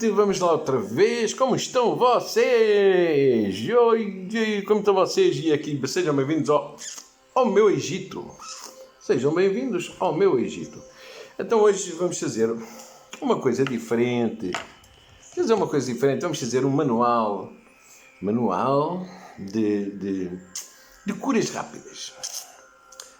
Vamos lá outra vez. Como estão vocês? Oi, como estão vocês? E aqui, sejam bem-vindos ao, ao meu Egito. Sejam bem-vindos ao meu Egito. Então, hoje vamos fazer uma coisa diferente. Fazer uma coisa diferente, vamos fazer um manual. Manual de, de, de curas rápidas.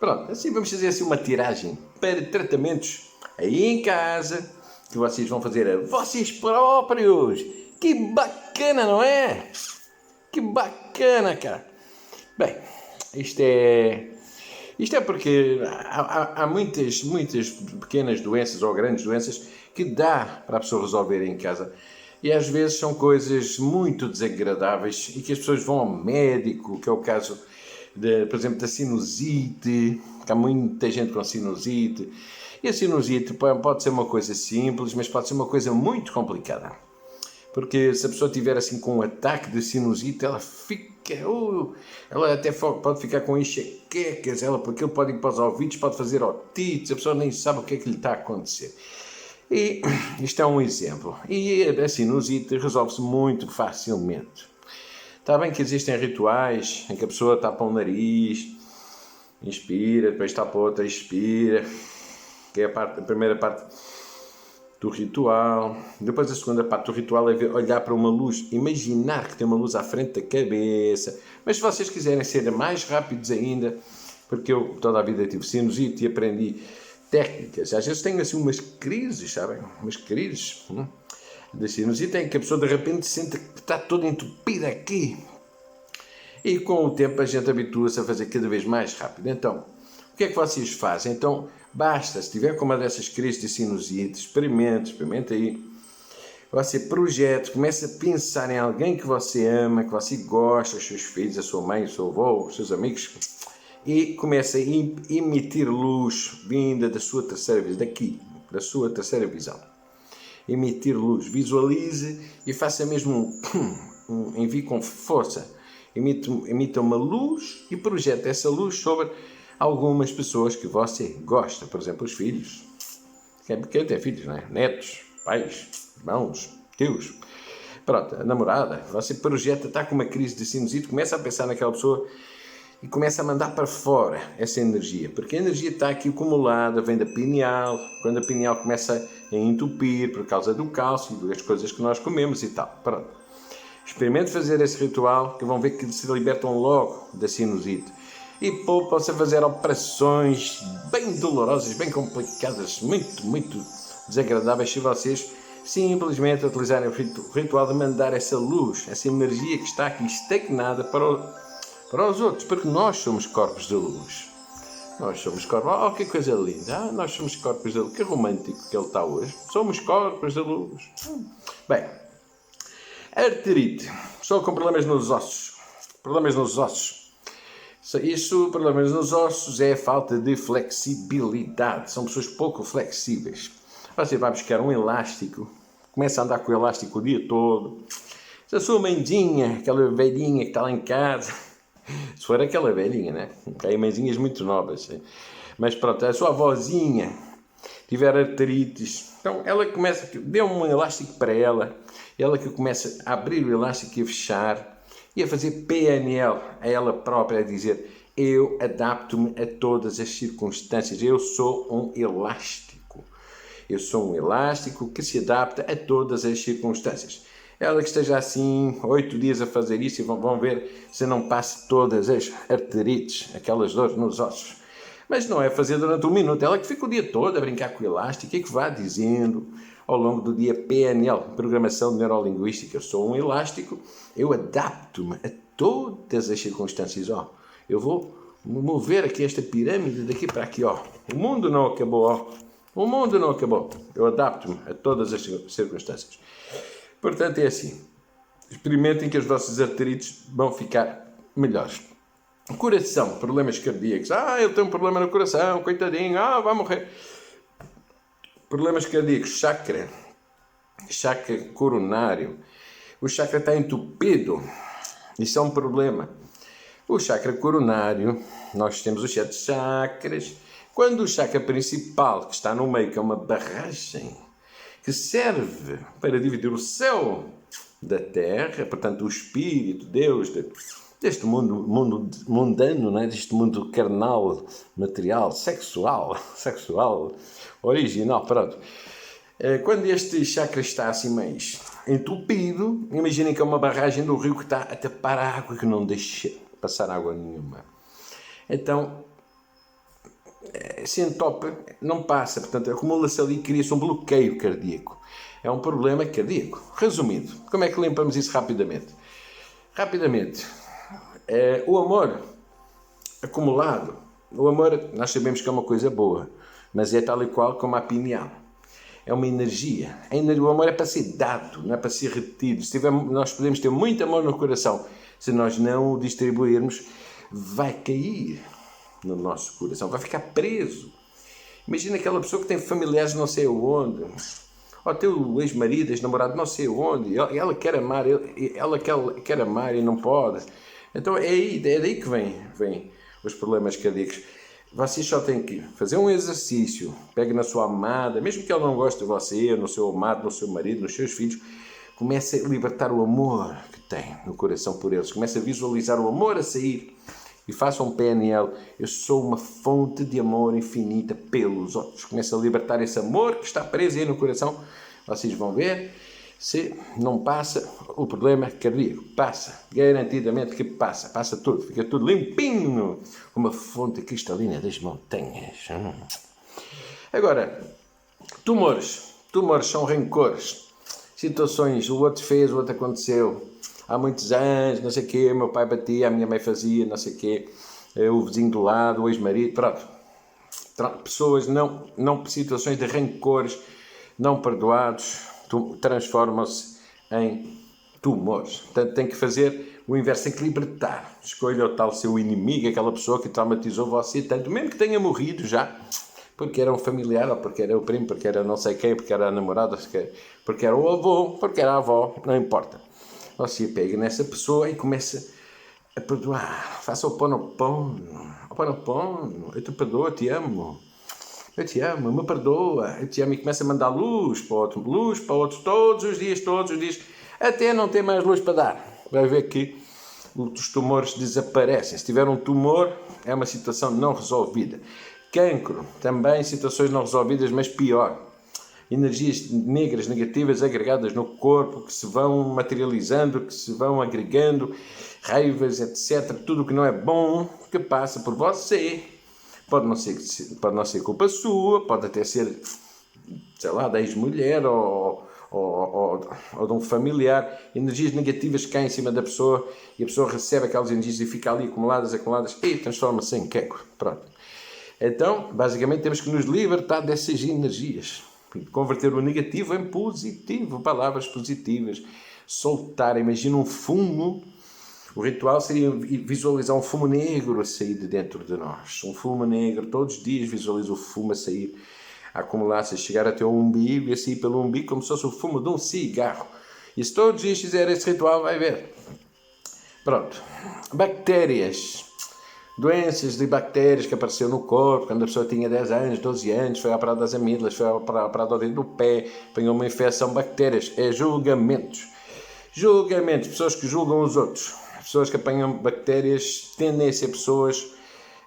Pronto, assim vamos fazer assim uma tiragem para tratamentos aí em casa que vocês vão fazer a vocês próprios. Que bacana, não é? Que bacana, cara. Bem, isto é. Isto é porque há, há, há muitas, muitas pequenas doenças ou grandes doenças que dá para a pessoa resolver em casa. E às vezes são coisas muito desagradáveis e que as pessoas vão ao médico, que é o caso, de, por exemplo, da sinusite, que há muita gente com sinusite e a sinusite pode ser uma coisa simples, mas pode ser uma coisa muito complicada. Porque se a pessoa tiver assim com um ataque de sinusite, ela fica. Uh, ela até pode ficar com enxaquecas, ela, porque ele pode ir para os ouvidos, pode fazer otites, a pessoa nem sabe o que é que lhe está a acontecer. E isto é um exemplo. E a sinusite resolve-se muito facilmente. Está bem que existem rituais em que a pessoa tapa o nariz, inspira, depois tapa outra, expira que é a, parte, a primeira parte do ritual. Depois a segunda parte do ritual é olhar para uma luz, imaginar que tem uma luz à frente da cabeça. Mas se vocês quiserem ser mais rápidos ainda, porque eu toda a vida tive sinusite e aprendi técnicas. Às vezes tenho assim umas crises, sabem? Umas crises hum? de sinusite em que a pessoa de repente sente que está toda entupida aqui. E com o tempo a gente habitua-se a fazer cada vez mais rápido. Então, o que é que vocês fazem? Então, basta, se tiver com uma dessas crises de sinusite, experimente, experimente aí. Você projeta, começa a pensar em alguém que você ama, que você gosta, os seus filhos, a sua mãe, o seu avô, os seus amigos, e começa a emitir luz vinda da sua terceira visão, daqui, da sua terceira visão. Emitir luz, visualize e faça mesmo um, um envie com força. Emita, emita uma luz e projeta essa luz sobre algumas pessoas que você gosta, por exemplo, os filhos. Quem tem filhos, né? Netos, pais, irmãos, tios. Pronto, a namorada, você projeta, está com uma crise de sinusite, começa a pensar naquela pessoa e começa a mandar para fora essa energia, porque a energia está aqui acumulada, vem da pineal, quando a pineal começa a entupir por causa do cálcio e das coisas que nós comemos e tal. Pronto. Experimente fazer esse ritual que vão ver que se libertam logo da sinusite e poupam-se a fazer operações bem dolorosas, bem complicadas, muito, muito desagradáveis se vocês simplesmente utilizarem o ritual de mandar essa luz, essa energia que está aqui estagnada para, o, para os outros, porque nós somos corpos de luz. Nós somos corpos. Oh, que coisa linda! Ah, nós somos corpos de luz. Que romântico que ele está hoje. Somos corpos de luz. Bem, arterite. Pessoa com problemas nos ossos. Problemas nos ossos. Isso, pelo menos nos ossos, é a falta de flexibilidade. São pessoas pouco flexíveis. Você vai buscar um elástico, começa a andar com o elástico o dia todo. Se a sua mãezinha, aquela velhinha que está lá em casa, se for aquela velhinha, né? Tem mãezinhas muito novas. Mas pronto, a sua avózinha tiver arterites, então ela começa, dê um elástico para ela, ela que começa a abrir o elástico e fechar e a fazer PNL a ela própria, a dizer: Eu adapto-me a todas as circunstâncias, eu sou um elástico. Eu sou um elástico que se adapta a todas as circunstâncias. Ela que esteja assim oito dias a fazer isso e vão, ver se não passa todas as arterites, aquelas dores nos ossos. Mas não é fazer durante um minuto, ela que fica o dia todo a brincar com o elástico e que vá dizendo ao longo do dia PNL, Programação Neurolinguística. Eu sou um elástico, eu adapto-me a todas as circunstâncias. Ó, eu vou mover aqui esta pirâmide daqui para aqui. Ó. O mundo não acabou. Ó. O mundo não acabou. Eu adapto-me a todas as circunstâncias. Portanto, é assim. Experimentem que as vossas arterites vão ficar melhores. Coração, problemas cardíacos. Ah, eu tenho um problema no coração, coitadinho. Ah, vai morrer. Problemas cardíacos, chakra, chakra coronário. O chakra está entupido. Isso é um problema. O chakra coronário, nós temos os sete chakras. Quando o chakra principal, que está no meio, que é uma barragem, que serve para dividir o céu da terra, portanto, o Espírito, Deus, deste mundo, mundo mundano, né? deste mundo carnal, material, sexual, sexual, original, pronto. Eh, quando este chakra está assim mais entupido, imaginem que é uma barragem do rio que está a tapar a água que não deixa passar água nenhuma. Então, eh, se entope, não passa, portanto, acumula-se ali e cria-se um bloqueio cardíaco. É um problema cardíaco. Resumindo, como é que limpamos isso rapidamente? Rapidamente, é, o amor acumulado, o amor, nós sabemos que é uma coisa boa, mas é tal e qual como a pineal. É uma energia. O amor é para ser dado, não é para ser retido. Se tiver, nós podemos ter muito amor no coração, se nós não o distribuirmos, vai cair no nosso coração, vai ficar preso. Imagina aquela pessoa que tem familiares não sei onde, ou teu ex-marido, ex-namorado não sei onde, ela quer amar, ela quer, quer amar e não pode. Então é aí, é daí que vem, vem os problemas cardíacos. Você só tem que fazer um exercício, pegue na sua amada, mesmo que ela não goste de você, no seu amado, no seu marido, nos seus filhos, comece a libertar o amor que tem no coração por eles, comece a visualizar o amor a sair e faça um PNL. Eu sou uma fonte de amor infinita pelos outros. Comece a libertar esse amor que está preso aí no coração. Vocês vão ver se não passa o problema cardíaco. Passa, garantidamente que passa. Passa tudo, fica tudo limpinho, uma fonte cristalina das montanhas. Hum. Agora, tumores. Tumores são rancores. Situações, o outro fez, o outro aconteceu. Há muitos anos, não sei o quê, meu pai batia, a minha mãe fazia, não sei o quê. Eh, o vizinho do lado, o ex-marido, pronto. Pessoas, não, não situações de rancores, não perdoados, transformam-se em tumores. Portanto, tem que fazer o inverso, tem que libertar. Escolha o tal seu inimigo, aquela pessoa que traumatizou você tanto, mesmo que tenha morrido já, porque era um familiar, ou porque era o primo, porque era não sei quem, porque era a namorada, porque era o avô, porque era a avó, não importa. Você pega nessa pessoa e começa a perdoar. Faça o pão pão. O pão pão. Eu te perdoo, eu te amo. Eu te amo, me perdoa, eu te amo e começa a mandar luz para outro, luz para outro, todos os dias, todos os dias, até não ter mais luz para dar. Vai ver que os tumores desaparecem. Se tiver um tumor, é uma situação não resolvida. Cancro, também situações não resolvidas, mas pior. Energias negras, negativas agregadas no corpo, que se vão materializando, que se vão agregando, raivas, etc. Tudo que não é bom, que passa por você, Pode não ser, pode não ser culpa sua, pode até ser, sei lá, da ex-mulher ou, ou, ou, ou, de um familiar. Energias negativas caem em cima da pessoa e a pessoa recebe aquelas energias e fica ali acumuladas, acumuladas e transforma-se em queco. Pronto. Então, basicamente, temos que nos libertar dessas energias. Converter o negativo em positivo, palavras positivas. Soltar, imagina um fumo o ritual seria visualizar um fumo negro a sair de dentro de nós. Um fumo negro, todos os dias visualiza o fumo a sair, a acumular-se, a chegar até o umbigo e a sair pelo umbigo como se fosse o fumo de um cigarro. E se todos os dias fizer esse ritual, vai ver. Pronto. Bactérias. Doenças de bactérias que apareceram no corpo quando a pessoa tinha 10 anos, 12 anos, foi operada das amígdalas, foi operada dentro do pé, apanhou uma infecção, bactérias. É julgamentos. Julgamentos, pessoas que julgam os outros pessoas que apanham bactérias tendem a ser pessoas,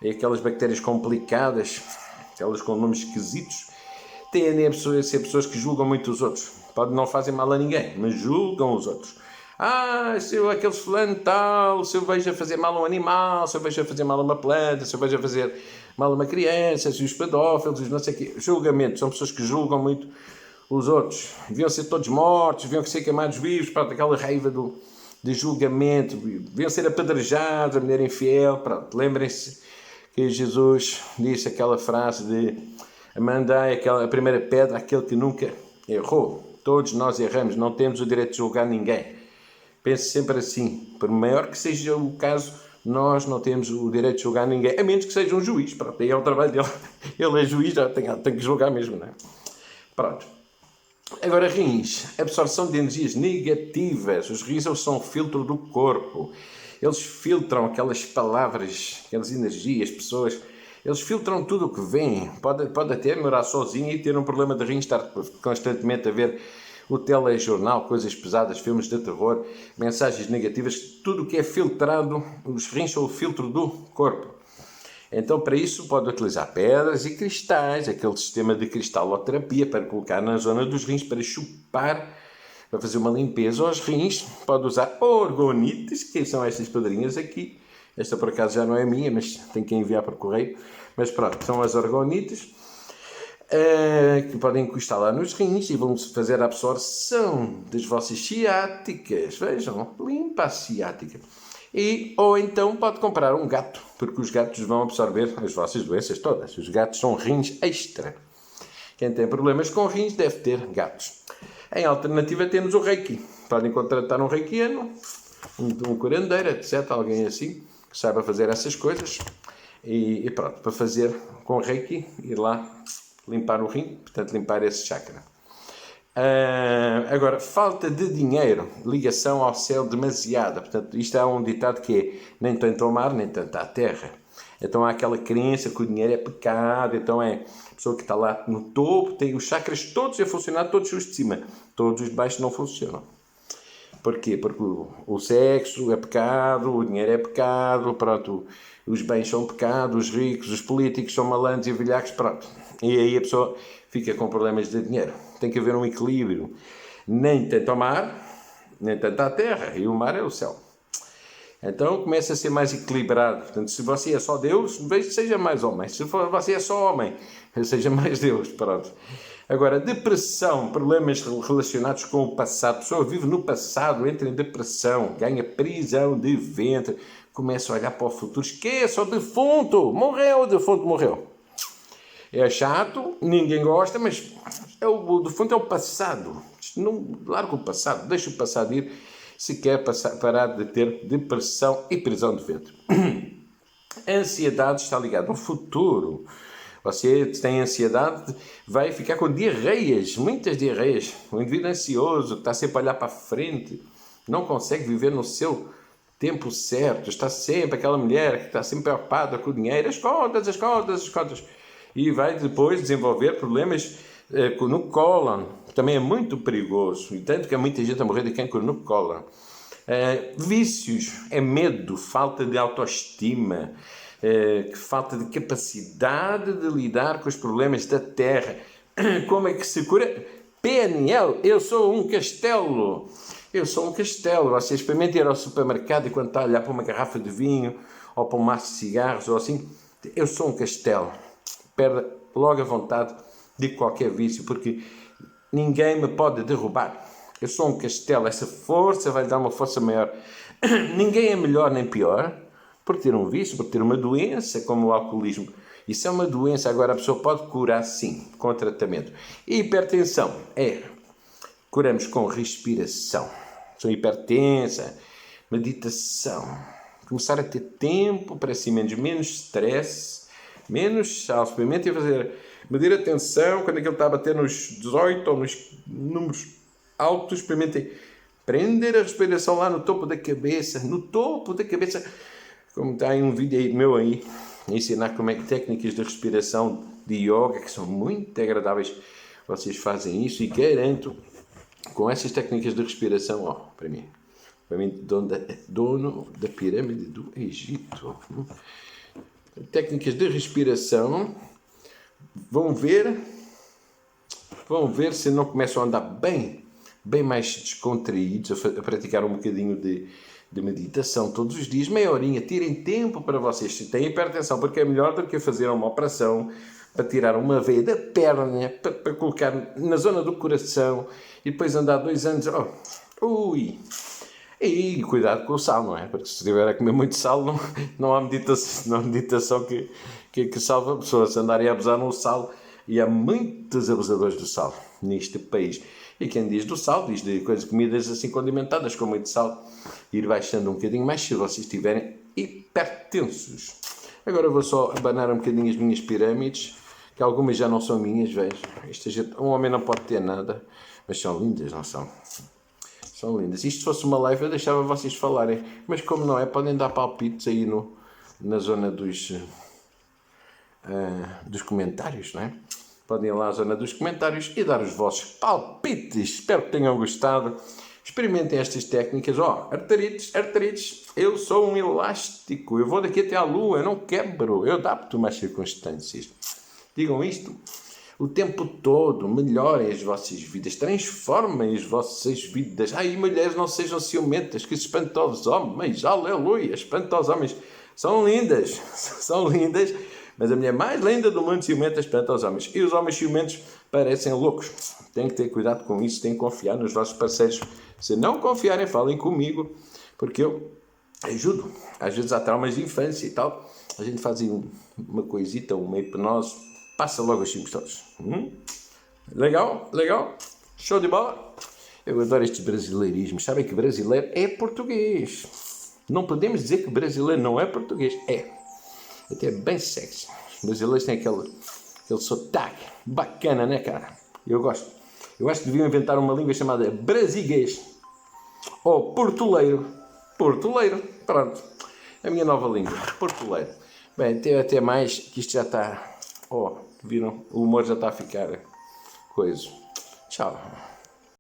aquelas bactérias complicadas, aquelas com nomes esquisitos, tendem a ser pessoas que julgam muito os outros. Pode não fazer mal a ninguém, mas julgam os outros. Ah, se eu, aquele fulano tal, se eu vejo a fazer mal a um animal, se eu vejo a fazer mal a uma planta, se eu vejo a fazer mal a uma criança, se os pedófilos, os não sei o quê. Julgamentos, são pessoas que julgam muito os outros. Deviam ser todos mortos, deviam ser queimados vivos, para aquela raiva do, de julgamento, deviam ser apedrejados, a mulher infiel. Pronto, lembrem-se que Jesus disse aquela frase de mandai aquela, a primeira pedra àquele que nunca errou. Todos nós erramos, não temos o direito de julgar ninguém. Pense sempre assim, por maior que seja o caso, nós não temos o direito de julgar ninguém, a menos que seja um juiz. Pronto, aí é o trabalho dele. Ele é juiz, já tem, tem que julgar mesmo, não é? Pronto. Agora, rins, absorção de energias negativas. Os rins são o filtro do corpo. Eles filtram aquelas palavras, aquelas energias, pessoas Eles filtram tudo o que vem. Pode, pode até morar sozinho e ter um problema de rins, estar constantemente a ver o telejornal, coisas pesadas, filmes de terror, mensagens negativas, tudo o que é filtrado, os rins são o filtro do corpo. Então, para isso, pode utilizar pedras e cristais, aquele sistema de cristaloterapia para colocar na zona dos rins para chupar, para fazer uma limpeza aos rins. Pode usar orgonites, que são estas pedrinhas aqui. Esta, por acaso, já não é minha, mas tem que enviar para correio. Mas pronto, são as orgonites. Uh, que podem encostar lá nos rins e vão fazer a absorção das vossas ciáticas. Vejam, limpa a ciática. E, ou então pode comprar um gato, porque os gatos vão absorver as vossas doenças todas. Os gatos são rins extra. Quem tem problemas com rins deve ter gatos. Em alternativa temos o reiki. Podem contratar um reikiano, um, curandeiro, etc. Alguém assim, que saiba fazer essas coisas. E, e pronto, para fazer com reiki, ir lá limpar o rim, portanto limpar esse chakra. Uh, agora, falta de dinheiro, ligação ao céu demasiada. Portanto, isto é um ditado que é nem tanto ao mar, nem tanto à terra. Então há aquela crença que o dinheiro é pecado, então é a pessoa que está lá no topo, tem os chakras todos a funcionar, todos os de cima, todos os de baixo não funcionam. Porquê? Porque o, o sexo é pecado, o dinheiro é pecado, pronto, os bens são pecado, os ricos, os políticos são malandros e velhacos, pronto. E aí a pessoa fica com problemas de dinheiro. Tem que haver um equilíbrio. Nem tanto ao mar, nem tanto à terra. E o mar é o céu. Então começa a ser mais equilibrado. Portanto, se você é só Deus, veja seja mais homem. Se você é só homem, seja mais Deus. Pronto. Agora, depressão, problemas relacionados com o passado. A pessoa vive no passado, entra em depressão, ganha prisão de ventre, começa a olhar para o futuro, esqueça o defunto, morreu, o defunto morreu. É chato, ninguém gosta, mas é o, o defunto é o passado. Não larga o passado, deixa o passado ir se quer passar, parar de ter depressão e prisão de ventre. A ansiedade está ligada ao futuro. Você tem ansiedade, vai ficar com diarreias, muitas diarreias. O indivíduo ansioso, está sempre a olhar para frente, não consegue viver no seu tempo certo, está sempre aquela mulher que está sempre preocupada com o dinheiro, as contas, as contas, as contas e vai depois desenvolver problemas no cólon, que também é muito perigoso, e tanto que há muita gente a morrer de cancro no cólon. Eh, vícios é medo, falta de autoestima, eh, falta de capacidade de lidar com os problemas da terra. Como é que se cura? PNL, eu sou um castelo. Eu sou um castelo. Você experimenta ir ao supermercado e quando está a olhar para uma garrafa de vinho ou para um maço de cigarros ou assim, eu sou um castelo perde logo a vontade de qualquer vício, porque ninguém me pode derrubar. Eu sou um castelo, essa força vai dar uma força maior. ninguém é melhor nem pior por ter um vício, por ter uma doença como o alcoolismo. Isso é uma doença, agora a pessoa pode curar sim, com tratamento. hipertensão é, curamos com respiração. Sou hipertensa, meditação. Começar a ter tempo para si menos, menos stress, menos sal. Experimente fazer, medir a tensão quando aquilo está a bater nos 18 ou nos números altos. Experimente prender a respiração lá no topo da cabeça, no topo da cabeça. Como está aí um vídeo aí meu aí, ensinar como é que técnicas de respiração de yoga que são muito agradáveis. Vocês fazem isso e garanto com essas técnicas de respiração, ó, para mim, para mim, dono da, dono da pirâmide do Egito técnicas de respiração, vão ver, vão ver se não começam a andar bem, bem mais descontraídos, a, praticar um bocadinho de, de meditação todos os dias, meia horinha, tirem tempo para vocês. Se têm hipertensão, porque é melhor do que fazer uma operação para tirar uma veia da perna, para, para colocar na zona do coração e depois andar dois anos, oh, ui, e cuidado com o sal, não é? Porque se estiver a comer muito sal, não, não há meditação, não há meditação que, que, que salva a pessoa. Se andarem a abusar no sal, e há muitos abusadores do sal neste país. E quem diz do sal, diz de coisas, comidas assim condimentadas com muito sal, ir baixando um bocadinho mais se vocês estiverem hipertensos. Agora vou só abanar um bocadinho as minhas pirâmides, que algumas já não são minhas, vejo. Um homem não pode ter nada, mas são lindas, não são? São lindas. Isto fosse uma live, eu deixava vocês falarem. Mas como não é, podem dar palpites aí no, na zona dos. uh, dos comentários, não é? Podem ir lá à zona dos comentários e dar os vossos palpites. Espero que tenham gostado. Experimentem estas técnicas. Ó, oh, arterites, arterites, eu sou um elástico. Eu vou daqui até à lua, eu não quebro. Eu adapto-me às circunstâncias. Digam isto o tempo todo. Melhorem as vossas vidas, transformem as vossas vidas. Ai, mulheres, não sejam ciumentas, que espantosos homens, aleluia, espantosos homens. São lindas, são lindas mas a mulher mais linda do mundo ciumenta espanta aos homens. E os homens ciumentos parecem loucos. Tem que ter cuidado com isso, tem que confiar nos vossos parceiros. Se não confiarem, falem comigo, porque eu ajudo. Às vezes há traumas de infância e tal. A gente faz uma coisita, uma hipnose, passa logo os cinco todos. Hum? Legal? Legal? Show de bola? Eu adoro estes brasileirismos. Sabem que brasileiro é português. Não podemos dizer que brasileiro não é português. É até bem sexy. Os brasileiros têm aquele, aquele sotaque bacana, né, cara? Eu gosto. Eu acho que deviam inventar uma língua chamada brasiguês. Ou portuleiro. Portuleiro. Pronto. A minha nova língua. Portuleiro. Bem, até, até mais, que isto já está... Oh, viram? O humor já está a ficar coisa. Tchau.